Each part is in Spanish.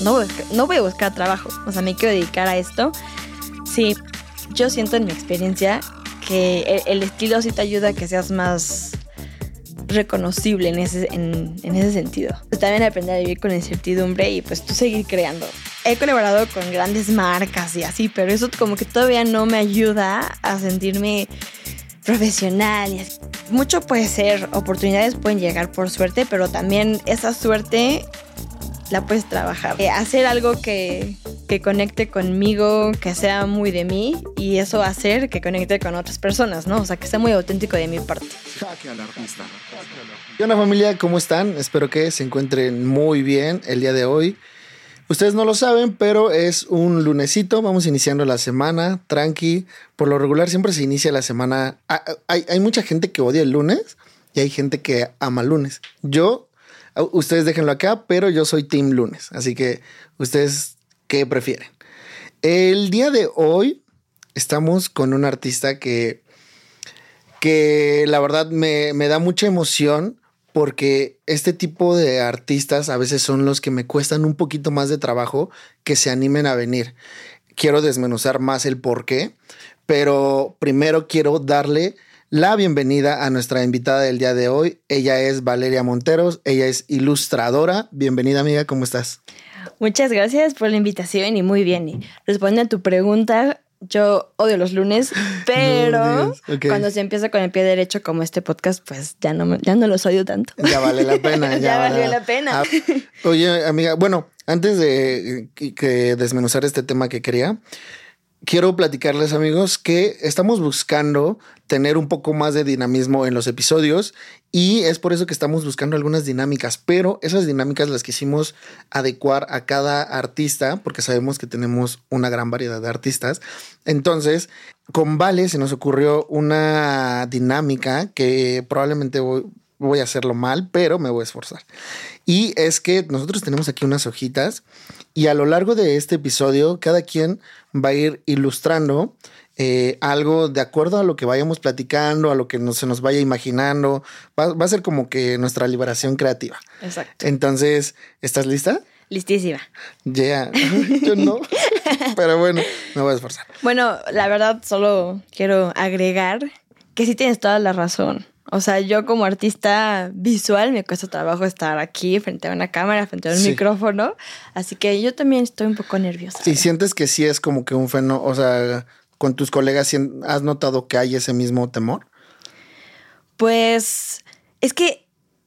no, no voy a buscar trabajo, o sea, me quiero dedicar a esto. Sí, yo siento en mi experiencia que el, estilo sí te ayuda a que seas más reconocible en ese, en, ese sentido. Pues también aprender a vivir con incertidumbre y pues tú seguir creando. He colaborado con grandes marcas y así, pero eso como que todavía no me ayuda a sentirme profesional. Mucho puede ser, oportunidades pueden llegar por suerte, pero también esa suerte la puedes trabajar. Eh, hacer algo que, que, conecte conmigo, que sea muy de mí y eso hacer que conecte con otras personas, ¿no? O sea, que sea muy auténtico de mi parte. Hola familia, ¿cómo están? Espero que se encuentren muy bien el día de hoy. Ustedes no lo saben, pero es un lunesito, vamos iniciando la semana, tranqui. Por lo regular siempre se inicia la semana. Ah, ah, hay, hay mucha gente que odia el lunes y hay gente que ama el lunes. Yo Ustedes déjenlo acá, pero yo soy Team Lunes. Así que ustedes, ¿qué prefieren? El día de hoy estamos con un artista que, que la verdad me, me da mucha emoción porque este tipo de artistas a veces son los que me cuestan un poquito más de trabajo que se animen a venir. Quiero desmenuzar más el por qué, pero primero quiero darle la bienvenida a nuestra invitada del día de hoy. Ella es Valeria Monteros, ella es ilustradora. Bienvenida amiga, ¿cómo estás? Muchas gracias por la invitación y muy bien. Y respondiendo a tu pregunta, yo odio los lunes, pero cuando se empieza con el pie derecho como este podcast, pues ya no, ya no los odio tanto. Ya vale la pena. Ya, vale la pena. Ah, oye, amiga, bueno, antes de que desmenuzar este tema que quería, quiero platicarles amigos que estamos buscando tener un poco más de dinamismo en los episodios y es por eso que estamos buscando algunas dinámicas, pero esas dinámicas las quisimos adecuar a cada artista porque sabemos que tenemos una gran variedad de artistas. Entonces, con Vale se nos ocurrió una dinámica que probablemente voy, a hacerlo mal, pero me voy a esforzar. Y es que nosotros tenemos aquí unas hojitas y a lo largo de este episodio cada quien va a ir ilustrando eh, algo de acuerdo a lo que vayamos platicando, a lo que se nos vaya imaginando. Va, a ser como que nuestra liberación creativa. Exacto. Entonces, ¿estás lista? Listísima. Ya, yo no. Pero bueno, me voy a esforzar. Bueno, la verdad, solo quiero agregar que sí tienes toda la razón. O sea, yo como artista visual me cuesta trabajo estar aquí frente a una cámara, frente a un micrófono. Así que yo también estoy un poco nerviosa. ¿Y sientes que sí es como que un fenómeno, o sea, con tus colegas has notado que hay ese mismo temor? Pues es que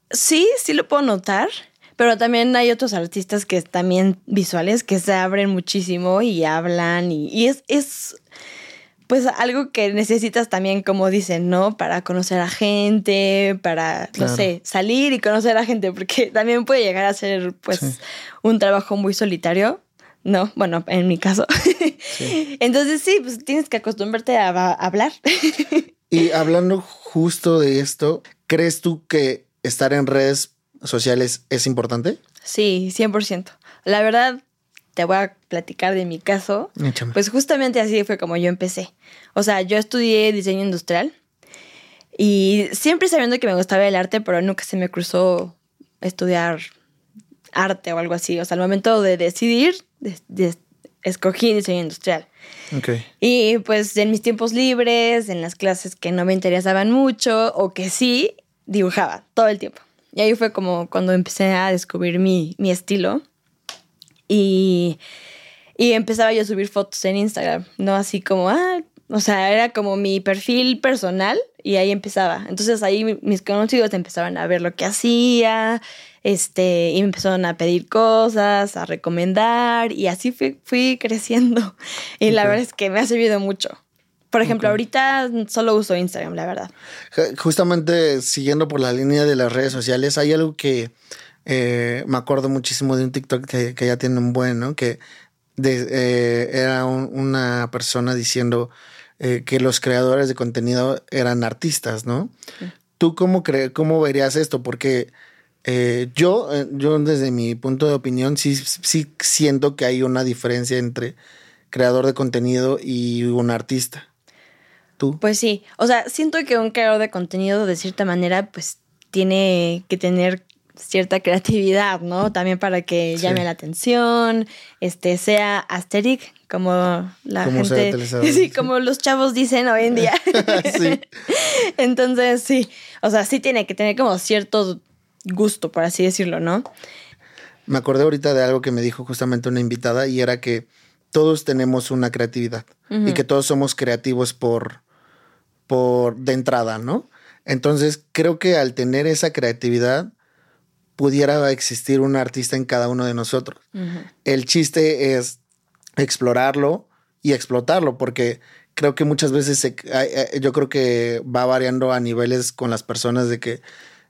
sí, sí lo puedo notar. Pero también hay otros artistas que también visuales que se abren muchísimo y hablan y, y es, es pues algo que necesitas también, como dicen, ¿no? Para conocer a gente, para, no sé, salir y conocer a gente, porque también puede llegar a ser, pues, un trabajo muy solitario, ¿no? Bueno, en mi caso. Entonces sí, pues tienes que acostumbrarte a, hablar. y hablando justo de esto, ¿crees tú que estar en redes sociales es importante? Sí, 100%. La verdad, te voy a platicar de mi caso. Pues justamente así fue como yo empecé. O sea, yo estudié diseño industrial y siempre sabiendo que me gustaba el arte, pero nunca se me cruzó estudiar arte o algo así. O sea, al momento de decidir, escogí diseño industrial. Okay. Y pues en mis tiempos libres, en las clases que no me interesaban mucho o que sí, dibujaba todo el tiempo. Y ahí fue como cuando empecé a descubrir mi, mi estilo y, empezaba yo a subir fotos en Instagram, ¿no? Así como, ah, o sea, era como mi perfil personal y ahí empezaba. Entonces ahí mis conocidos empezaban a ver lo que hacía, este, y me empezaron a pedir cosas, a recomendar, y así fui, fui creciendo. Y la verdad es que me ha servido mucho. Por ejemplo, ahorita solo uso Instagram, la verdad. Justamente siguiendo por la línea de las redes sociales, hay algo que eh, me acuerdo muchísimo de un TikTok que, ya tiene un buen, ¿no? Que eh, era una persona diciendo eh, que los creadores de contenido eran artistas, ¿no? ¿Tú cómo, cómo verías esto? Porque yo, yo desde mi punto de opinión sí, sí siento que hay una diferencia entre creador de contenido y un artista. ¿Tú? Pues sí, o sea, siento que un creador de contenido de cierta manera pues tiene que tener cierta creatividad, ¿no? También para que llame la atención, este, sea asteric, como la gente, sí, como los chavos dicen hoy en día. sí. Entonces, sí, o sea, sí tiene que tener como cierto gusto, por así decirlo, ¿no? Me acordé ahorita de algo que me dijo justamente una invitada y era que todos tenemos una creatividad y que todos somos creativos por, por de entrada, ¿no? Entonces, creo que al tener esa creatividad, pudiera existir un artista en cada uno de nosotros. El chiste es explorarlo y explotarlo, porque creo que muchas veces yo creo que va variando a niveles con las personas de que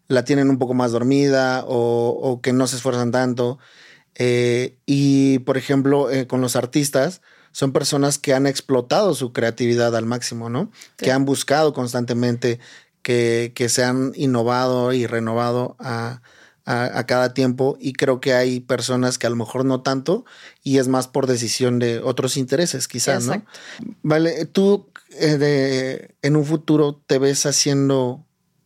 la tienen un poco más dormida o, que no se esfuerzan tanto. Eh, y por ejemplo, eh, con los artistas, son personas que han explotado su creatividad al máximo, ¿no? Que han buscado constantemente que, que se han innovado y renovado a, a, cada tiempo y creo que hay personas que a lo mejor no tanto y es más por decisión de otros intereses quizás, ¿no? Vale, tú eh, en un futuro te ves haciendo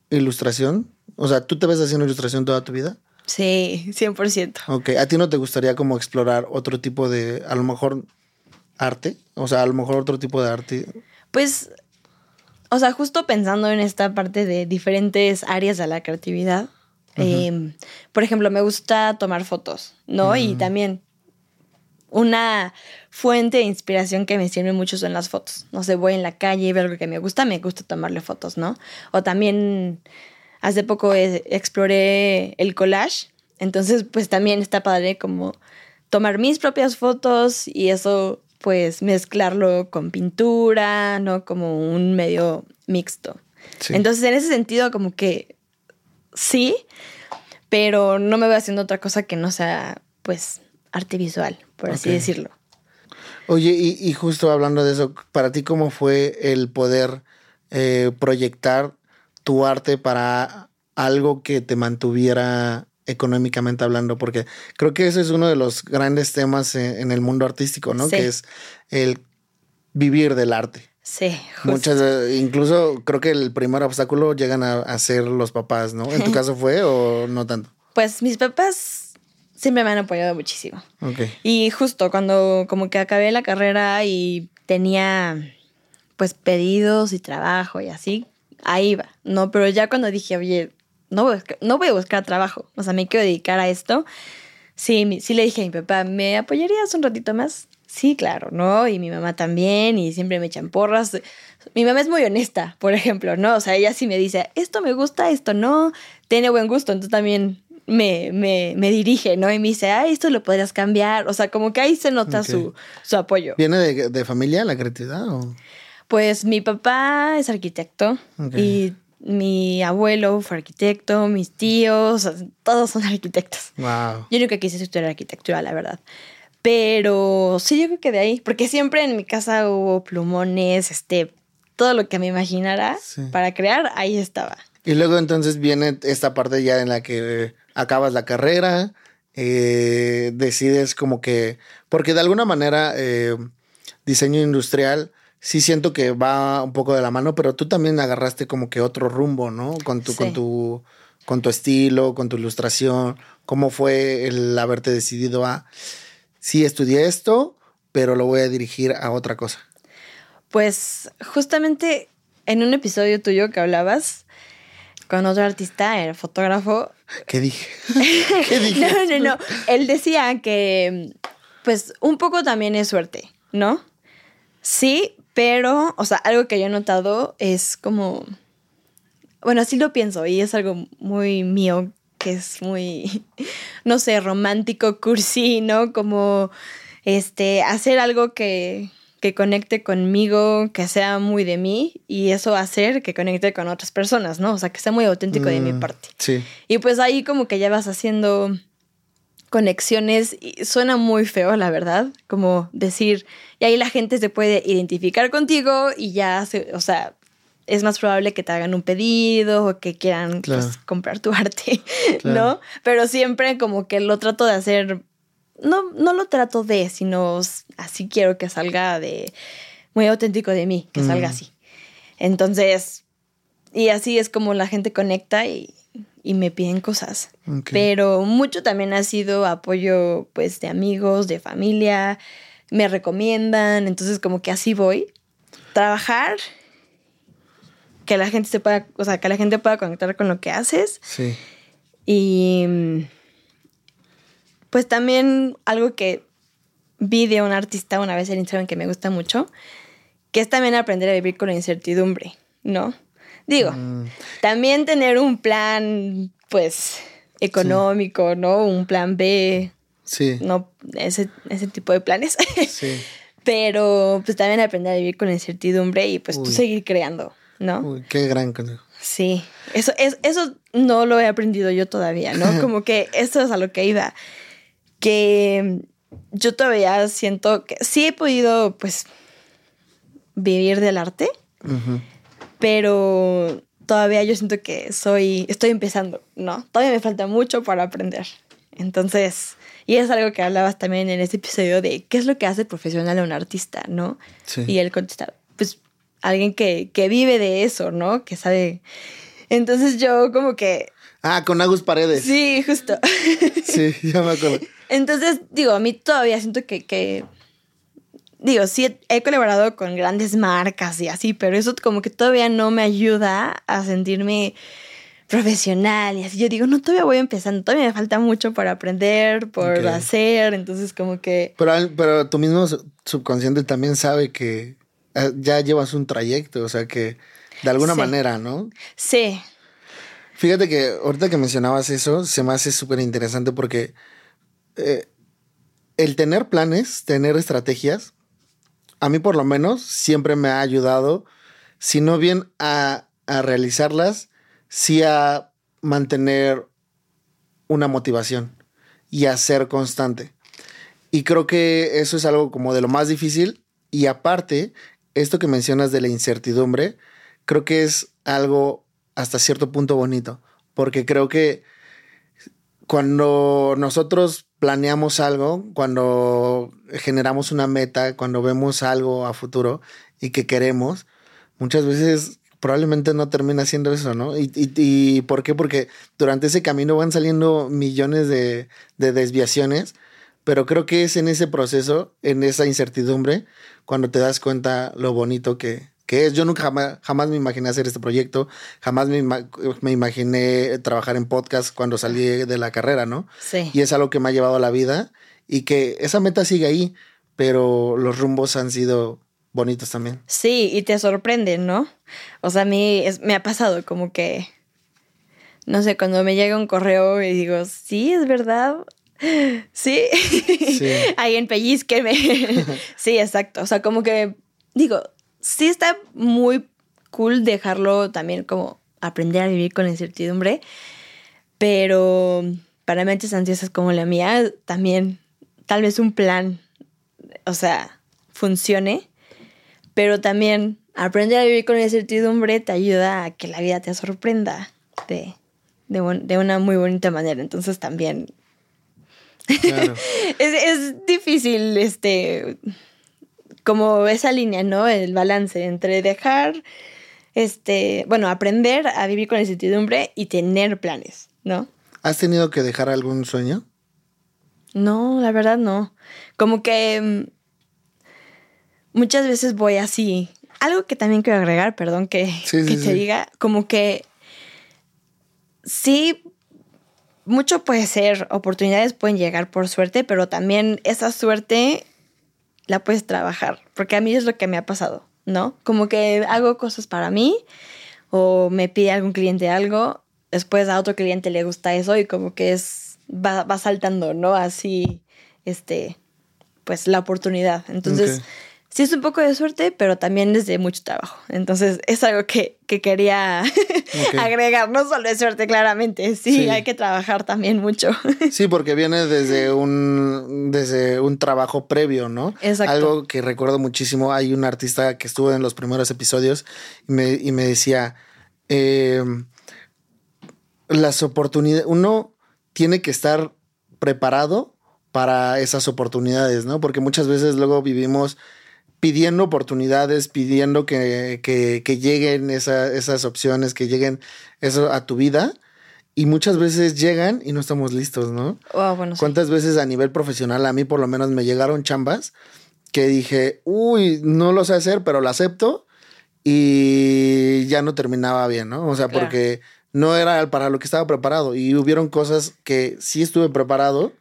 ilustración, o sea, ¿tú te ves haciendo ilustración toda tu vida? Sí, 100%. Ok, ¿a ti no te gustaría como explorar otro tipo de, a lo mejor, arte? O sea, a lo mejor otro tipo de arte. Pues, o sea, justo pensando en esta parte de diferentes áreas de la creatividad, Em, por ejemplo, me gusta tomar fotos, ¿no? Y también una fuente de inspiración que me sirve mucho son las fotos. No sé, voy en la calle y veo algo que me gusta, me gusta tomarle fotos, ¿no? O también hace poco exploré el collage, entonces pues también está padre como tomar mis propias fotos y eso pues mezclarlo con pintura, ¿no? Como un medio mixto. Entonces en ese sentido como que sí, pero no me voy haciendo otra cosa que no sea, pues, arte visual, por así decirlo. Oye, y, justo hablando de eso, ¿para ti cómo fue el poder eh, proyectar tu arte para algo que te mantuviera económicamente hablando? Porque creo que ese es uno de los grandes temas en, el mundo artístico, ¿no? Que es el vivir del arte. Sí, justo. Muchas, incluso creo que el primer obstáculo llegan a, ser los papás, ¿no? ¿En tu caso fue o no tanto? Pues mis papás siempre me han apoyado muchísimo. Y justo cuando como que acabé la carrera y tenía pues pedidos y trabajo y así, ahí iba, ¿no? Pero ya cuando dije, oye, no voy, a buscar, no voy a buscar trabajo, o sea, me quiero dedicar a esto, sí, sí le dije a mi papá, ¿me apoyarías un ratito más? Sí, claro, ¿no? Y mi mamá también, y siempre me echan porras. Mi mamá es muy honesta, por ejemplo, ¿no? O sea, ella sí me dice, esto me gusta, esto no, tiene buen gusto, entonces también me, me, me dirige, ¿no? Y me dice, ah, esto lo podrías cambiar. O sea, como que ahí se nota su, su, apoyo. ¿Viene de, de, familia la creatividad o...? Pues mi papá es arquitecto y mi abuelo fue arquitecto, mis tíos, todos son arquitectos. Wow. Yo nunca quise estudiar arquitectura, la verdad. Pero sí, yo creo que de ahí, porque siempre en mi casa hubo plumones, este, todo lo que me imaginara para crear, ahí estaba. Y luego entonces viene esta parte ya en la que acabas la carrera, eh, decides como que, porque de alguna manera eh, diseño industrial sí siento que va un poco de la mano, pero tú también agarraste como que otro rumbo, ¿no? Con tu, con tu, con tu estilo, con tu ilustración. ¿Cómo fue el haberte decidido a sí estudié esto, pero lo voy a dirigir a otra cosa? Pues justamente en un episodio tuyo que hablabas con otro artista, el fotógrafo. ¿Qué dije? ¿Qué dije? no, no, no. Él decía que, pues, un poco también es suerte, ¿no? Sí, pero, o sea, algo que yo he notado es como. Bueno, así lo pienso y es algo muy mío que es muy, no sé, romántico, cursi, ¿no? Como este, hacer algo que, que conecte conmigo, que sea muy de mí y eso hacer que conecte con otras personas, ¿no? O sea, que sea muy auténtico de mi mm, parte. Sí. Y pues ahí como que ya vas haciendo conexiones y suena muy feo, la verdad, como decir, y ahí la gente se puede identificar contigo y ya, se, o sea, es más probable que te hagan un pedido o que quieran pues, comprar tu arte, ¿no? Pero siempre como que lo trato de hacer, no, no lo trato de, sino así quiero que salga de muy auténtico de mí, que salga mm. así. Entonces, y así es como la gente conecta y, y me piden cosas. Pero mucho también ha sido apoyo pues de amigos, de familia, me recomiendan, entonces como que así voy. Trabajar, que la gente se pueda, o sea, que la gente pueda conectar con lo que haces. Sí. Y pues también algo que vi de un artista una vez en Instagram que me gusta mucho, que es también aprender a vivir con la incertidumbre, ¿no? Digo, mm. también tener un plan, pues, económico, ¿no? Un plan B. Sí. No, ese, ese tipo de planes. Sí. Pero, pues, también aprender a vivir con la incertidumbre y, pues, tú seguir creando, ¿no? Uy, qué gran consejo. Sí, eso, es, eso no lo he aprendido yo todavía, ¿no? Como que eso es a lo que iba. Que yo todavía siento que sí he podido, pues, vivir del arte, pero todavía yo siento que soy, estoy empezando, ¿no? Todavía me falta mucho para aprender. Entonces, y es algo que hablabas también en este episodio de qué es lo que hace profesional a un artista, ¿no? Sí. Y él contestaba, pues alguien que, que vive de eso, ¿no? Que sabe. Entonces yo como que... Ah, con Agus Paredes. Sí, justo. sí, ya me acuerdo. Entonces, digo, a mí todavía siento que, que digo, sí he colaborado con grandes marcas y así, pero eso como que todavía no me ayuda a sentirme profesional y así. Yo digo, no, todavía voy empezando, todavía me falta mucho por aprender, por hacer, entonces como que... Pero, pero tu mismo subconsciente también sabe que ya llevas un trayecto, o sea que de alguna manera, ¿no? Sí. Fíjate que ahorita que mencionabas eso, se me hace súper interesante porque eh, el tener planes, tener estrategias, a mí por lo menos siempre me ha ayudado, si no bien a, a realizarlas, sí a mantener una motivación y a ser constante. Y creo que eso es algo como de lo más difícil. Y aparte, esto que mencionas de la incertidumbre, creo que es algo hasta cierto punto bonito, porque creo que cuando nosotros planeamos algo, cuando generamos una meta, cuando vemos algo a futuro y que queremos, muchas veces probablemente no termina siendo eso, ¿no? ¿Y, y, por qué? Porque durante ese camino van saliendo millones de, de desviaciones, pero creo que es en ese proceso, en esa incertidumbre, cuando te das cuenta lo bonito que, que es. Yo nunca jamás, jamás me imaginé hacer este proyecto, jamás me, me, imaginé trabajar en podcast cuando salí de la carrera, ¿no? Sí. Y es algo que me ha llevado a la vida y que esa meta sigue ahí, pero los rumbos han sido bonitos también. Sí, y te sorprenden, ¿no? O sea, a mí me ha pasado como que, no sé, cuando me llega un correo y digo, sí, es verdad. Sí, sí. ahí en Pellizqueme. sí, exacto. O sea, como que digo, sí está muy cool dejarlo también como aprender a vivir con la incertidumbre, pero para mentes ansiosas como la mía, también tal vez un plan, o sea, funcione, pero también aprender a vivir con la incertidumbre te ayuda a que la vida te sorprenda de, de, una muy bonita manera. Entonces también es, es, difícil este como esa línea, ¿no? El balance entre dejar, este, bueno, aprender a vivir con la incertidumbre y tener planes, ¿no? ¿Has tenido que dejar algún sueño? No, la verdad no. Como que mm, muchas veces voy así. Algo que también quiero agregar, perdón que, te diga, como que sí, mucho puede ser, oportunidades pueden llegar por suerte, pero también esa suerte la puedes trabajar, porque a mí es lo que me ha pasado, ¿no? Como que hago cosas para mí o me pide algún cliente algo, después a otro cliente le gusta eso y como que es, va, va saltando, ¿no? Así, este, pues la oportunidad. Entonces, sí es un poco de suerte, pero también es de mucho trabajo. Entonces, es algo que, quería agregar. No solo es suerte, claramente. Sí, hay que trabajar también mucho. sí, porque viene desde un, desde un trabajo previo, ¿no? Exacto. Algo que recuerdo muchísimo. Hay un artista que estuvo en los primeros episodios y me, y me decía, eh, las oportunidades, uno tiene que estar preparado para esas oportunidades, ¿no? Porque muchas veces luego vivimos pidiendo oportunidades, pidiendo que, que, que lleguen esas opciones, que lleguen eso a tu vida. y muchas veces llegan y no estamos listos, ¿no? Oh, bueno, sí. ¿Cuántas veces a nivel profesional a mí por lo menos me llegaron chambas que dije, uy, no lo sé hacer, pero lo acepto y ya no terminaba bien, ¿no? O sea, Claro. porque no era para lo que estaba preparado y hubieron cosas que sí estuve preparado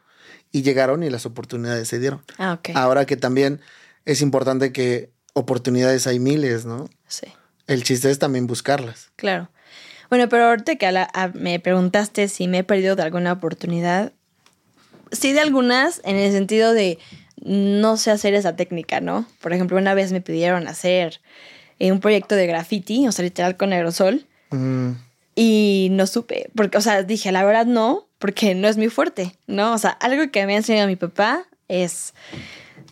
y llegaron y las oportunidades se dieron. Ah, ok. Ahora que también es importante que oportunidades hay miles, ¿no? Sí, El chiste es también buscarlas. claro. Bueno, pero ahorita que a la- a- me preguntaste si me he perdido de alguna oportunidad, sí de algunas, en el sentido de no sé hacer esa técnica, ¿no? Por ejemplo, una vez me pidieron hacer eh, un proyecto de graffiti, o sea, literal con aerosol, Mm, y no supe, porque, o sea, dije, la verdad no, porque no es muy fuerte, ¿no? O sea, algo que me ha enseñado mi papá es,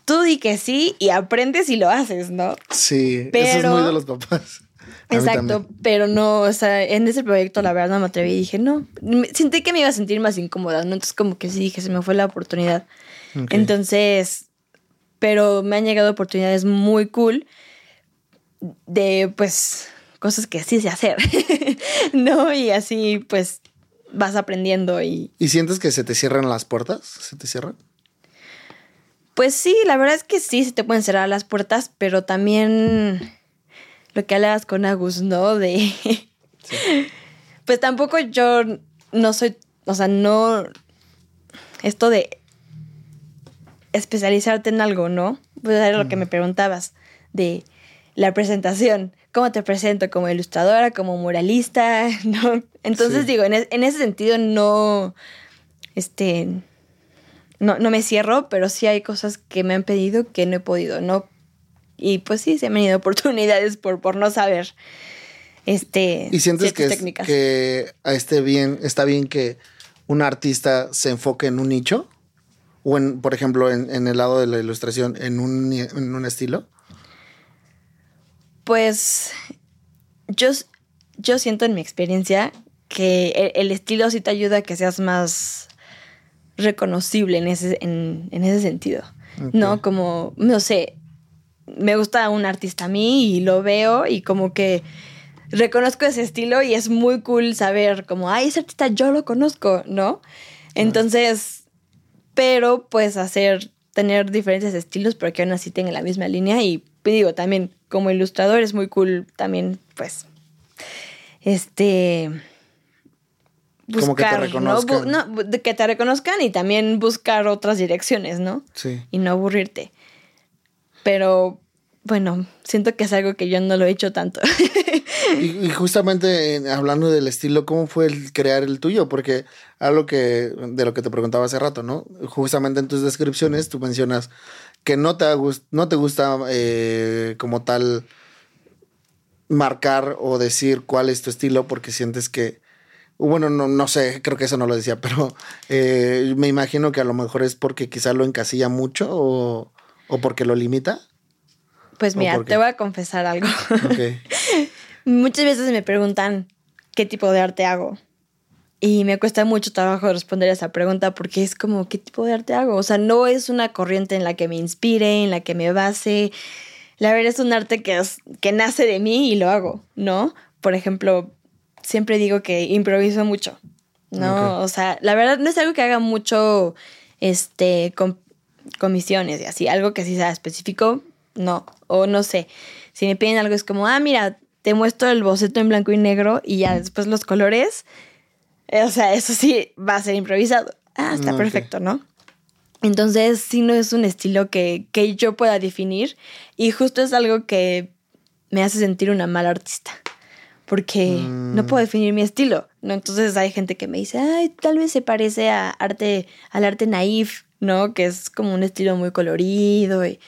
tú di que sí y aprendes y lo haces, ¿no? sí, eso es Pero- muy de los papás. A Exacto, pero no, o sea, en ese proyecto la verdad no me atreví y dije, no, sentí que me iba a sentir más incómoda, ¿no? Entonces como que sí dije, se me fue la oportunidad. Entonces, pero me han llegado oportunidades muy cool de, pues, cosas que sí sé hacer, ¿no? Y así, pues, vas aprendiendo y, ¿Y sientes que se te cierran las puertas? ¿Se te cierran? Pues sí, la verdad es que sí, se te pueden cerrar las puertas, pero también lo que hablabas con Agus, ¿no? De... Pues tampoco yo no soy, o sea, no... Esto de especializarte en algo, ¿no? Pues era lo que me preguntabas, de la presentación. ¿Cómo te presento? ¿Como ilustradora? ¿Como muralista? ¿No? Entonces Sí. digo, en, es- en ese sentido no... Este no, no me cierro, pero sí hay cosas que me han pedido que no he podido, ¿no? Y pues sí, se me han ido oportunidades por, por no saber este, ¿Y sientes que, es- que esté bien, está bien que un artista se enfoque en un nicho? O en, por ejemplo, en, en el lado de la ilustración, en un, en un estilo. Pues yo, yo siento en mi experiencia que el, el estilo sí te ayuda a que seas más reconocible en ese, en, en ese sentido. ¿No? Como, no sé, me gusta un artista a mí y lo veo y como que reconozco ese estilo y es muy cool saber como, ay, ese artista yo lo conozco, ¿no? Entonces, pero pues hacer, tener diferentes estilos, pero que aún así tengan la misma línea y digo, también como ilustrador es muy cool también, pues, este... Como que te Buscar, ¿no? reconozcan. Bu- no, que te reconozcan y también buscar otras direcciones, ¿no? Sí. y no aburrirte. Pero bueno, siento que es algo que yo no lo he hecho tanto. Y, y justamente en- hablando del estilo, ¿cómo fue el crear el tuyo? Porque algo que de lo que te preguntaba hace rato, ¿no? Justamente en tus descripciones tú mencionas que no te, no te gusta eh, como tal marcar o decir cuál es tu estilo porque sientes que, bueno, no, no sé, creo que eso no lo decía, pero eh, me imagino que a lo mejor es porque quizá lo encasilla mucho o, o porque lo limita. Pues ¿O mira, te voy a confesar algo. Muchas veces me preguntan qué tipo de arte hago. Y me cuesta mucho trabajo responder esa pregunta porque es como, ¿qué tipo de arte hago? O sea, no es una corriente en la que me inspire, en la que me base. La verdad es un arte que, es- que nace de mí y lo hago, ¿no? Por ejemplo, siempre digo que improviso mucho, ¿no? O sea, la verdad no es algo que haga mucho, este, com- comisiones y así, algo que sí sea específico, no. O no sé, si me piden algo es como, ah, mira, te muestro el boceto en blanco y negro y ya después los colores. Eh, O sea, eso sí va a ser improvisado. Ah, está perfecto, ¿no? Entonces, sí no es un estilo que, que yo pueda definir y justo es algo que me hace sentir una mala artista. Porque no Mm. puedo definir mi estilo, ¿no? Entonces hay gente que me dice, ay, tal vez se parece a arte, al arte naif, ¿no? Que es como un estilo muy colorido y...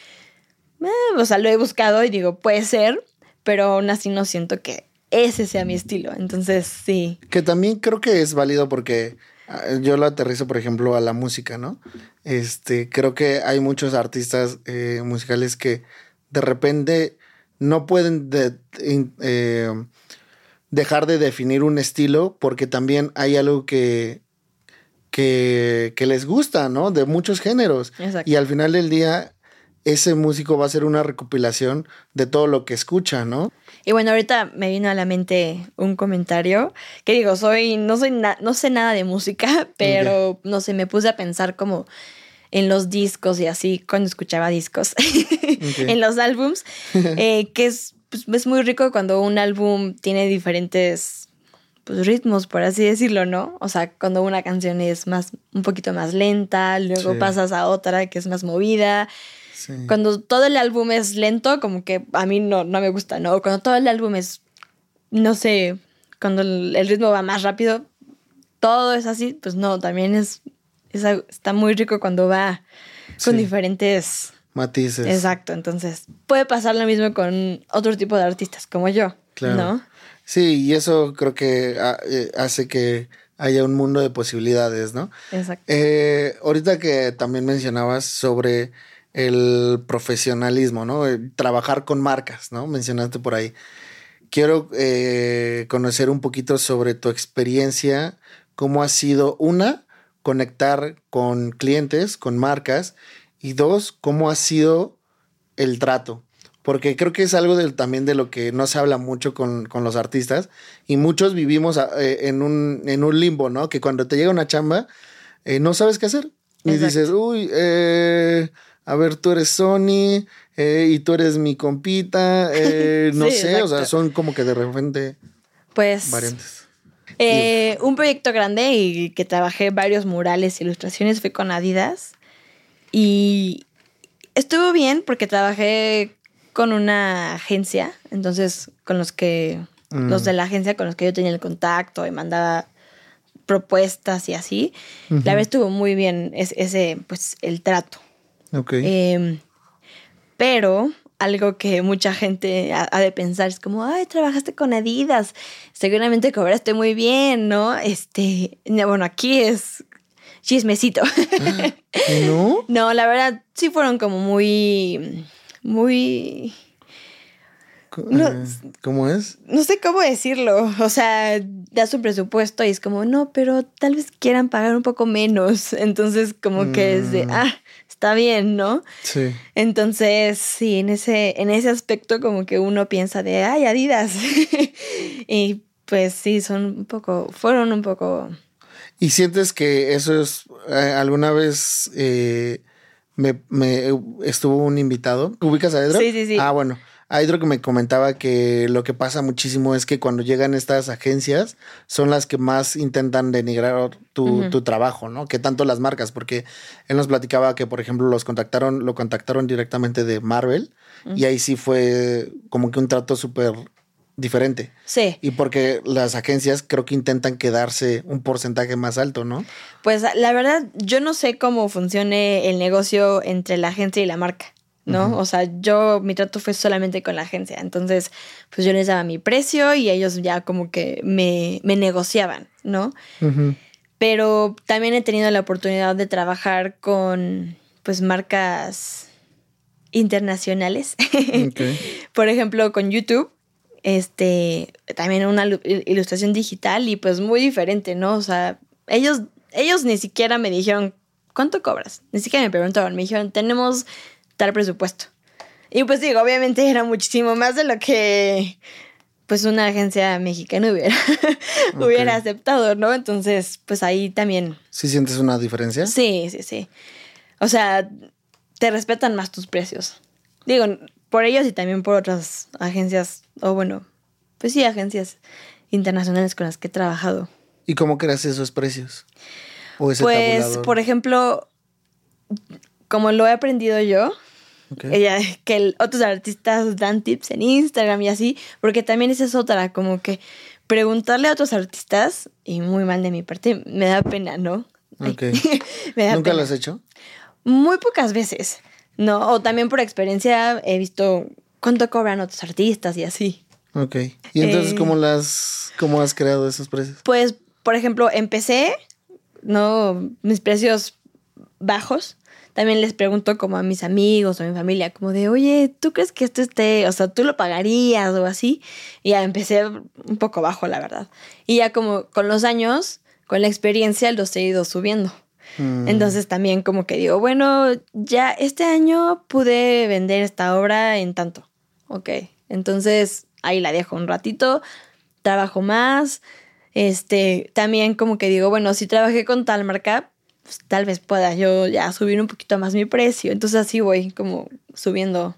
eh, o sea, lo he buscado y digo, puede ser, pero aún así no siento que ese sea mi estilo. Entonces, sí. Que también creo que es válido porque ah, yo lo aterrizo, por ejemplo, a la música, ¿no? Este, creo que hay muchos artistas eh, musicales que de repente no pueden de- in- eh, dejar de definir un estilo porque también hay algo que, que, que les gusta, ¿no? De muchos géneros. Exacto. Y al final del día, ese músico va a ser una recopilación de todo lo que escucha, ¿no? Y bueno, ahorita me vino a la mente un comentario que digo, soy, no soy no sé nada de música, pero no sé, me puse a pensar como en los discos y así, cuando escuchaba discos, en los álbums, eh, que es, pues, es muy rico cuando un álbum tiene diferentes pues, ritmos, por así decirlo, ¿no? O sea, cuando una canción es más, un poquito más lenta, luego pasas a otra que es más movida. Cuando todo el álbum es lento, como que a mí no, no me gusta, ¿no? Cuando todo el álbum es, no sé, cuando el ritmo va más rápido, todo es así, pues no, también es está muy rico cuando va con diferentes matices. Exacto, entonces puede pasar lo mismo con otro tipo de artistas como yo, ¿no? Sí, y eso creo que ah, eh, hace que haya un mundo de posibilidades, ¿no? Exacto. Eh, ahorita que también mencionabas sobre el profesionalismo, ¿no? trabajar con marcas, ¿no? Mencionaste por ahí. Quiero eh, conocer un poquito sobre tu experiencia, cómo ha sido una conectar con clientes, con marcas, y dos, cómo ha sido el trato. Porque creo que es algo del, también de lo que no se habla mucho con, los artistas y muchos vivimos eh, en, un, en, un, limbo, ¿no? Que cuando te llega una chamba, eh, no sabes qué hacer. Y dices, uy, eh, a ver, tú eres Sony y tú eres mi compita, no sé, o sea, son como que de repente pues, variantes. Eh, un proyecto grande y que trabajé varios murales e ilustraciones fue con Adidas. Y estuvo bien porque trabajé con una agencia, entonces con los que, los de la agencia con los que yo tenía el contacto y mandaba propuestas y así. La verdad estuvo muy bien ese, pues, el trato. Ok. Em, pero algo que mucha gente ha, de pensar. Es como, ay, trabajaste con Adidas, seguramente cobraste muy bien, ¿no? Este, bueno, aquí es chismecito. ¿No? no, la verdad, sí fueron como muy, muy... ¿Cómo es? No sé cómo decirlo. O sea, da su presupuesto y es como, no, pero tal vez quieran pagar un poco menos. Entonces, como que es de, mm. ah, está bien, ¿no? Sí. Entonces, sí, en ese, en ese aspecto como que uno piensa de, ay, Adidas. y pues sí, son un poco, fueron un poco... ¿Y sientes que eso es, eh, alguna vez eh, me, me, estuvo un invitado? ¿Ubicas a Edro? Sí, sí, sí. Ah, bueno. Hay otro que me comentaba que lo que pasa muchísimo es que cuando llegan estas agencias son las que más intentan denigrar tu, tu, trabajo, ¿no? Que tanto las marcas, porque él nos platicaba que, por ejemplo, los contactaron, lo contactaron directamente de Marvel y ahí sí fue como que un trato súper diferente. Sí. Y porque las agencias creo que intentan quedarse un porcentaje más alto, ¿no? Pues la verdad, yo no sé cómo funcione el negocio entre la agencia y la marca. ¿no? O sea, yo, mi trato fue solamente con la agencia. Entonces, pues yo les daba mi precio y ellos ya como que me, negociaban, ¿no? Pero también he tenido la oportunidad de trabajar con, pues, marcas internacionales. Por ejemplo, con YouTube. Este, también una ilustración digital y pues muy diferente, ¿no? O sea, ellos, ellos ni siquiera me dijeron, ¿cuánto cobras? Ni siquiera me preguntaron, me dijeron, tenemos tal presupuesto. Y pues digo, obviamente era muchísimo más de lo que pues una agencia mexicana hubiera, hubiera aceptado, ¿no? Entonces, pues ahí también. ¿Sí sientes una diferencia? Sí, sí, sí. O sea, te respetan más tus precios. Digo, por ellos y también por otras agencias, o bueno, pues sí, agencias internacionales con las que he trabajado. ¿Y cómo creas esos precios? ¿O ese pues, por ejemplo, como lo he aprendido yo, ella, que otros artistas dan tips en Instagram y así, porque también esa es otra, como que preguntarle a otros artistas, y muy mal de mi parte, me da pena, ¿no? ¿Nunca lo has hecho? Muy pocas veces, ¿no? O también por experiencia he visto cuánto cobran otros artistas y así. Ok. ¿Y entonces cómo eh, las, cómo has creado esos precios? Pues, por ejemplo, empecé, ¿no? Mis precios bajos también les pregunto como a mis amigos o a mi familia, como de, oye, ¿tú crees que esto esté, o sea, tú lo pagarías o así? Y ya empecé un poco bajo, la verdad. Y ya como con los años, con la experiencia, los he ido subiendo. Mm. Entonces también como que digo, bueno, ya este año pude vender esta obra en tanto. Ok, entonces ahí la dejo un ratito, trabajo más. Este, también como que digo, bueno, si trabajé con tal marca, pues tal vez pueda yo ya subir un poquito más mi precio. Entonces así voy como subiendo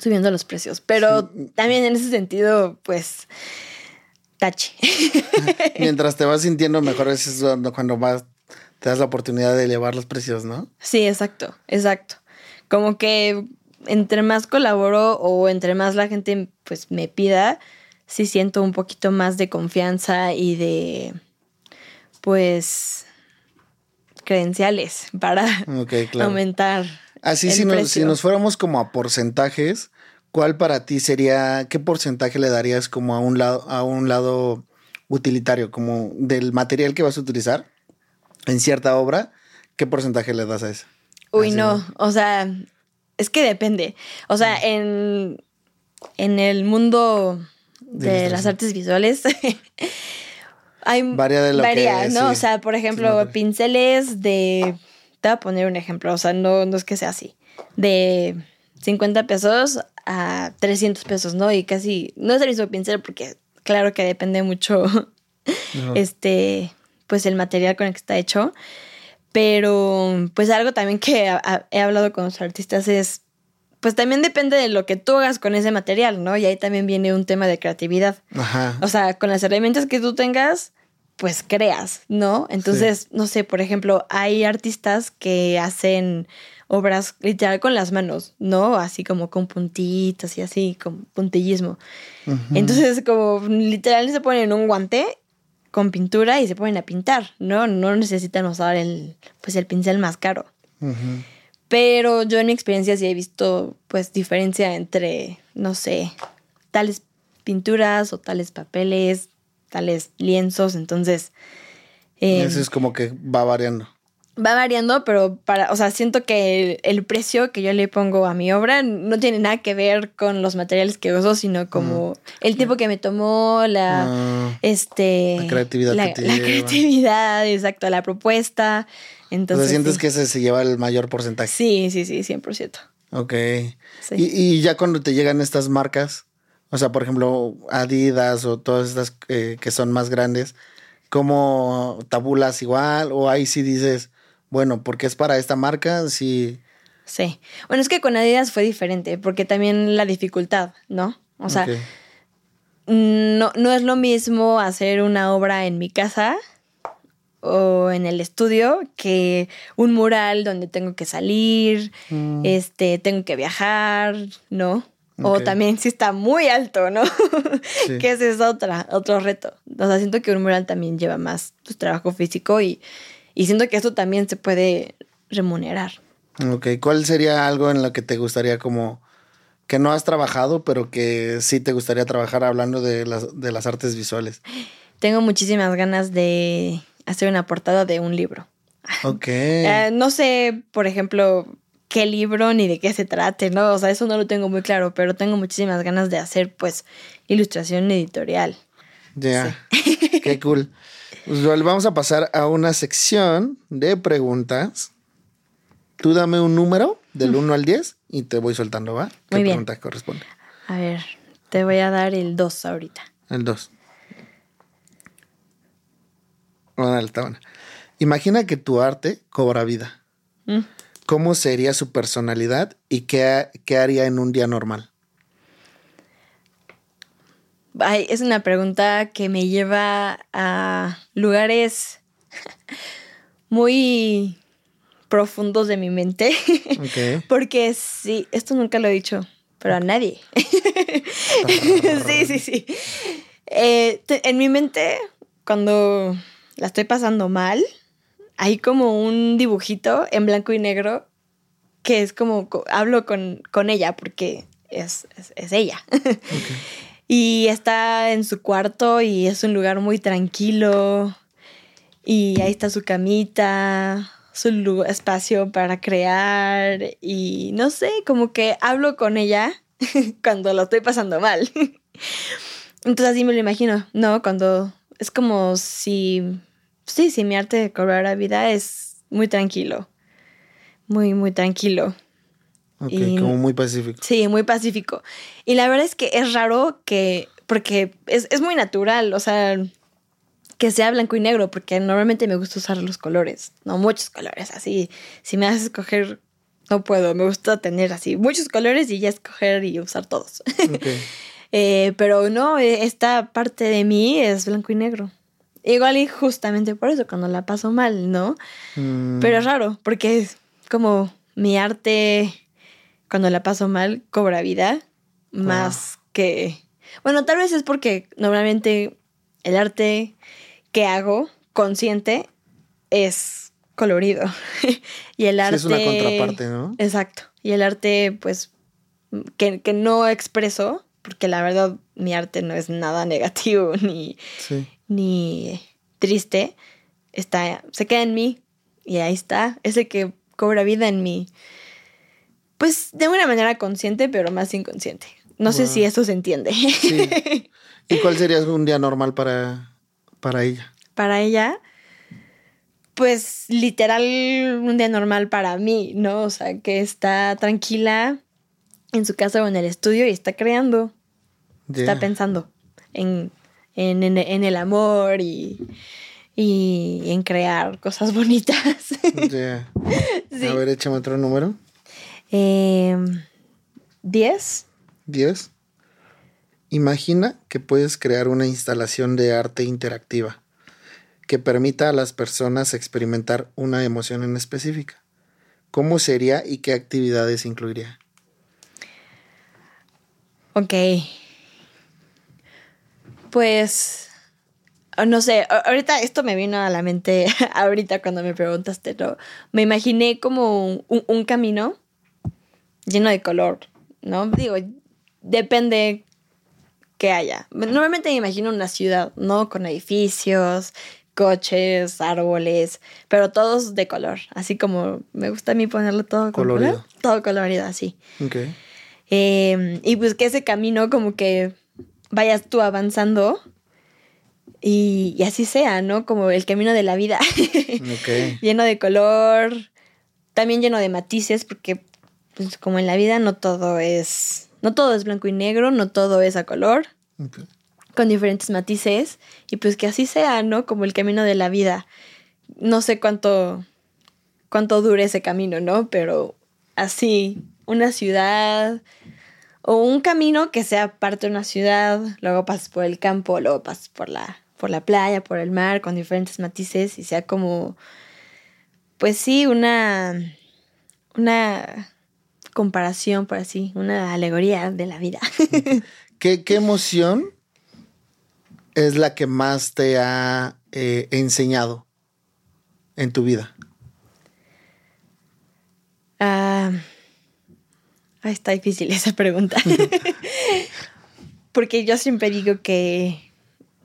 subiendo los precios. Pero también en ese sentido, pues, tache. Mientras te vas sintiendo mejor, es cuando, cuando vas, te das la oportunidad de elevar los precios, ¿no? Sí, exacto, exacto. Como que entre más colaboro o entre más la gente pues me pida, sí siento un poquito más de confianza y de pues credenciales para claro. aumentar. Así el si nos, si nos fuéramos como a porcentajes, ¿cuál para ti sería, qué porcentaje le darías como a un lado, a un lado utilitario, como del material que vas a utilizar en cierta obra? ¿Qué porcentaje le das a eso? Uy, Así, no, o sea, es que depende. O sea, en, en el mundo De las artes visuales hay Varía de lo varía, ¿no? sí. O sea, por ejemplo, pinceles de te voy a poner un ejemplo, o sea, no, no es que sea así. De 50 pesos a 300 pesos, ¿no? Y casi no es el mismo pincel porque claro que depende mucho este, pues el material con el que está hecho. Pero, pues algo también que a- a- he hablado con los artistas es, pues también depende de lo que tú hagas con ese material, ¿no? Y ahí también viene un tema de creatividad. Ajá. O sea, con las herramientas que tú tengas, pues creas, ¿no? Entonces, no sé, por ejemplo, hay artistas que hacen obras literal con las manos, ¿no? Así como con puntitas y así, con puntillismo. Entonces, como literal se ponen un guante con pintura y se ponen a pintar, ¿no? No necesitan usar el, pues el pincel más caro. Pero yo en mi experiencia sí he visto, pues, diferencia entre, no sé, tales pinturas o tales papeles, tales lienzos. Entonces, eh, Eso es como que va variando. Va variando, pero para, o sea, siento que el, el precio que yo le pongo a mi obra no tiene nada que ver con los materiales que uso, sino como el tiempo que me tomó, la, Ah, este, La creatividad la, que la creatividad, exacto, la propuesta. o Entonces, sea, sientes sí. que ese se lleva el mayor porcentaje. sí, sí, sí, 100%. Ok. Sí. Y, y ya cuando te llegan estas marcas, o sea, por ejemplo, Adidas o todas estas eh, que son más grandes, ¿cómo tabulas igual? O ahí sí dices, bueno, porque es para esta marca, sí. Sí. Bueno, es que con Adidas fue diferente, porque también la dificultad, ¿no? O sea, no, no es lo mismo hacer una obra en mi casa o en el estudio que un mural donde tengo que salir, Mm. este, tengo que viajar, ¿no? O también si está muy alto, ¿no? Sí. que ese es otra, otro reto. O sea, siento que un mural también lleva más pues, trabajo físico y, y siento que esto también se puede remunerar. Ok, ¿cuál sería algo en lo que te gustaría como que no has trabajado, pero que sí te gustaría trabajar hablando de las, de las artes visuales? Tengo muchísimas ganas de hacer una portada de un libro. Ok. Eh, no sé, por ejemplo, qué libro ni de qué se trate, ¿no? O sea, eso no lo tengo muy claro, pero tengo muchísimas ganas de hacer, pues, ilustración editorial. Ya, qué cool. Pues vamos a pasar a una sección de preguntas. Tú dame un número del 1 al 10 y te voy soltando, ¿va? ¿Qué Muy bien. pregunta corresponde? A ver, te voy a dar el 2 ahorita. El 2. Bueno, está buena. Imagina que tu arte cobra vida. Mm. ¿Cómo sería su personalidad y qué, qué haría en un día normal? Ay, es una pregunta que me lleva a lugares muy profundos de mi mente. Porque sí, esto nunca lo he dicho, pero a nadie. sí, sí, sí. Eh, te- en mi mente, cuando la estoy pasando mal, hay como un dibujito en blanco y negro que es como, co- hablo con, con ella porque es, es, es ella. Y está en su cuarto y es un lugar muy tranquilo. Y ahí está su camita, su espacio para crear y no sé, como que hablo con ella cuando lo estoy pasando mal. Entonces así me lo imagino, ¿no? Cuando es como si, sí, si mi arte cobrara vida es muy tranquilo. Muy, muy tranquilo. Ok, como muy pacífico. Sí, muy pacífico. Y la verdad es que es raro que, porque es, es muy natural, o sea, que sea blanco y negro, porque normalmente me gusta usar los colores, no muchos colores, así. Si me haces escoger, no puedo, me gusta tener así muchos colores y ya escoger y usar todos. Eh, pero no, esta parte de mí es blanco y negro. Igual y justamente por eso, cuando la paso mal, ¿no? Mm. Pero es raro, porque es como mi arte cuando la paso mal, cobra vida más que... Bueno, tal vez es porque normalmente el arte que hago consciente es colorido. y el arte... es una contraparte, ¿no? Exacto. Y el arte, pues, que, no expreso, porque la verdad mi arte no es nada negativo ni, ni triste, está, se queda en mí y ahí está, ese que cobra vida en mí pues de una manera consciente, pero más inconsciente. No sé si eso se entiende. Sí. ¿Y cuál sería un día normal para, para ella? Para ella, pues literal un día normal para mí, ¿no? O sea, que está tranquila en su casa o en el estudio y está creando. Está pensando en, en, el amor y, y, en crear cosas bonitas. A ver, échame otro número. Eh, ¿Diez? ¿Diez? Imagina que puedes crear una instalación de arte interactiva que permita a las personas experimentar una emoción en específica. ¿Cómo sería y qué actividades incluiría? Ok. Pues, no sé, ahorita esto me vino a la mente, ahorita cuando me preguntaste, ¿no? Me imaginé como un camino lleno de color, ¿no? Digo, depende que haya. Normalmente me imagino una ciudad, ¿no? Con edificios, coches, árboles, pero todos de color. Así como me gusta a mí ponerlo todo colorido. todo colorido, así. Ok. Em, y pues que ese camino como que vayas tú avanzando y, y así sea, ¿no? Como el camino de la vida. Okay. lleno de color, también lleno de matices, porque pues, como en la vida no todo es, no todo es blanco y negro, no todo es a color, con diferentes matices, y pues que así sea, ¿no? Como el camino de la vida. No sé cuánto, cuánto dure ese camino, ¿no? Pero así, una ciudad o un camino que sea parte de una ciudad, luego pasas por el campo, luego pasas por la, por la playa, por el mar, con diferentes matices, y sea como, pues sí, una, una comparación, por así, una alegoría de la vida. ¿Qué, emoción es la que más te ha eh, enseñado en tu vida? Ah, está difícil esa pregunta. Porque yo siempre digo que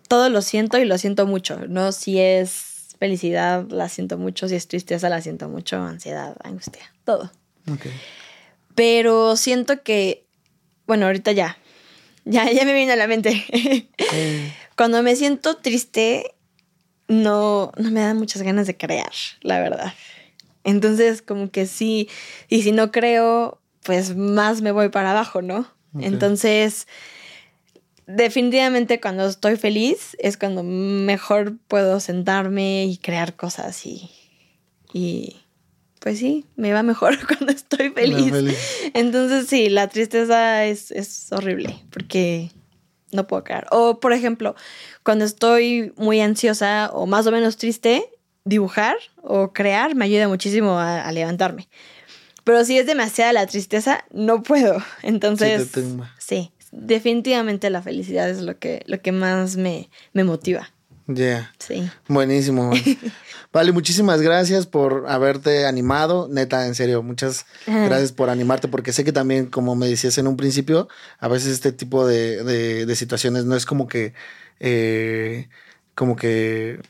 todo lo siento y lo siento mucho, ¿no? Si es felicidad, la siento mucho, si es tristeza, la siento mucho, ansiedad, angustia, todo. Okay. Pero siento que, bueno, ahorita ya, ya, ya me viene a la mente. Cuando me siento triste, no, no me dan muchas ganas de crear, la verdad. Entonces, como que sí, y si no creo, pues más me voy para abajo, ¿no? Entonces, definitivamente cuando estoy feliz es cuando mejor puedo sentarme y crear cosas y, y, pues sí, me va mejor cuando estoy feliz. Entonces sí, la tristeza es, horrible porque no puedo crear. O por ejemplo, cuando estoy muy ansiosa o más o menos triste, dibujar o crear me ayuda muchísimo a, levantarme. Pero si es demasiada la tristeza, no puedo. Entonces, sí, definitivamente la felicidad es lo que, lo que más me, me motiva. Ya. Sí. Buenísimo. Vale, muchísimas gracias por haberte animado. Neta, en serio, muchas gracias por animarte, porque sé que también, como me decías en un principio, a veces este tipo de, situaciones no es como que, eh, como que,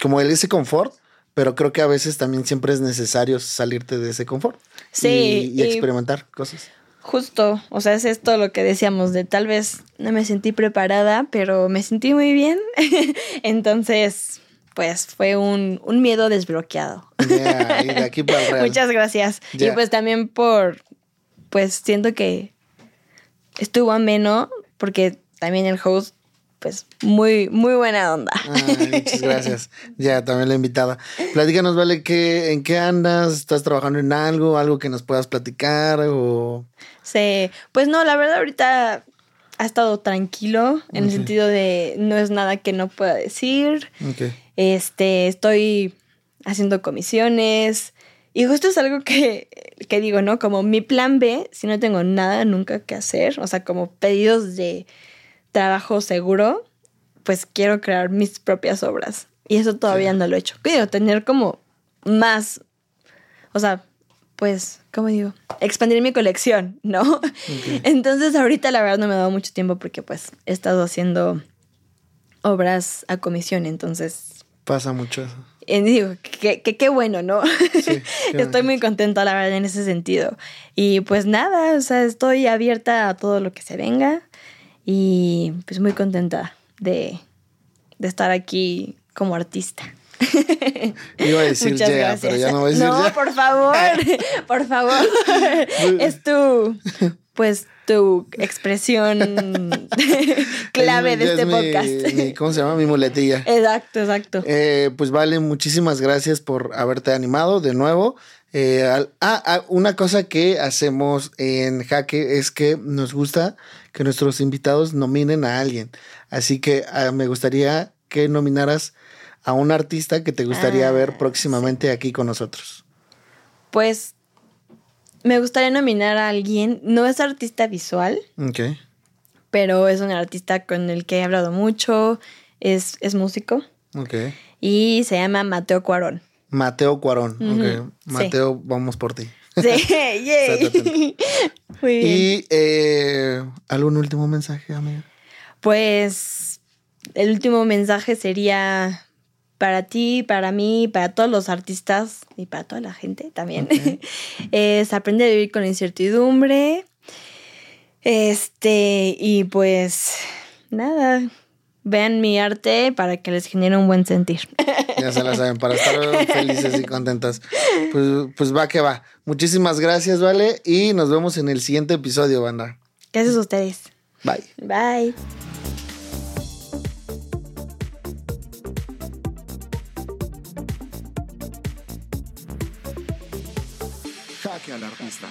como el ese confort, pero creo que a veces también siempre es necesario salirte de ese confort. Sí. y experimentar cosas. Justo, o sea, es esto lo que decíamos, de tal vez no me sentí preparada, pero me sentí muy bien. Entonces, pues fue un, un miedo desbloqueado. Yeah, y de aquí para el real. Muchas gracias. Y pues también por, pues siento que estuvo ameno, porque también el host, pues muy, muy buena onda. Ay, muchas gracias. Ya, también la invitada. Platícanos, Vale, ¿qué, ¿en qué andas? ¿Estás trabajando en algo? ¿Algo que nos puedas platicar? O... Sí, pues no, la verdad ahorita ha estado tranquilo en el sentido de no es nada que no pueda decir. Este, estoy haciendo comisiones. Y justo es algo que, que digo, ¿no? Como mi plan B, si no tengo nada nunca que hacer, o sea, como pedidos de trabajo seguro, pues quiero crear mis propias obras. Y eso todavía Sí. no lo he hecho. Quiero tener como más, o sea, pues, ¿cómo digo? Expandir mi colección, ¿no? Entonces ahorita la verdad no me ha dado mucho tiempo porque pues he estado haciendo obras a comisión, entonces Pasa mucho eso. eh, digo, que que- qué bueno, ¿no? qué estoy muy contenta, la verdad, en ese sentido. Y pues nada, o sea, estoy abierta a todo lo que se venga y pues muy contenta de, de estar aquí como artista. Iba a decir Muchas gracias. pero ya no voy a decir No, por favor, por favor. es tu, pues, tu expresión clave Es- de este es podcast. mi- ¿Cómo se llama? Mi muletilla. Exacto, exacto. Eh, pues vale, muchísimas gracias por haberte animado de nuevo. Eh, al- ah, ah, una cosa que hacemos en Jaque es que nos gusta que nuestros invitados nominen a alguien. Así que ah, me gustaría que nominaras a un artista que te gustaría Ah, ver próximamente aquí con nosotros. Pues me gustaría nominar a alguien, no es artista visual, Ok. pero es un artista con el que he hablado mucho, es, es músico Ok. y se llama Mateo Cuarón. Mateo Cuarón. Ujú, Ok. sí. Mateo, vamos por ti. Sí, yay. Muy bien. Y eh, algún último mensaje, amiga. Pues el último mensaje sería para ti, para mí, para todos los artistas y para toda la gente también. Ok. es aprender a vivir con incertidumbre. Este, y pues nada, vean mi arte para que les genere un buen sentir. Ya se la saben, para estar felices y contentas. Pues, pues va que va. Muchísimas gracias, Vale. Y nos vemos en el siguiente episodio, banda. Gracias a ustedes. Bye. Bye. Jaque al artista.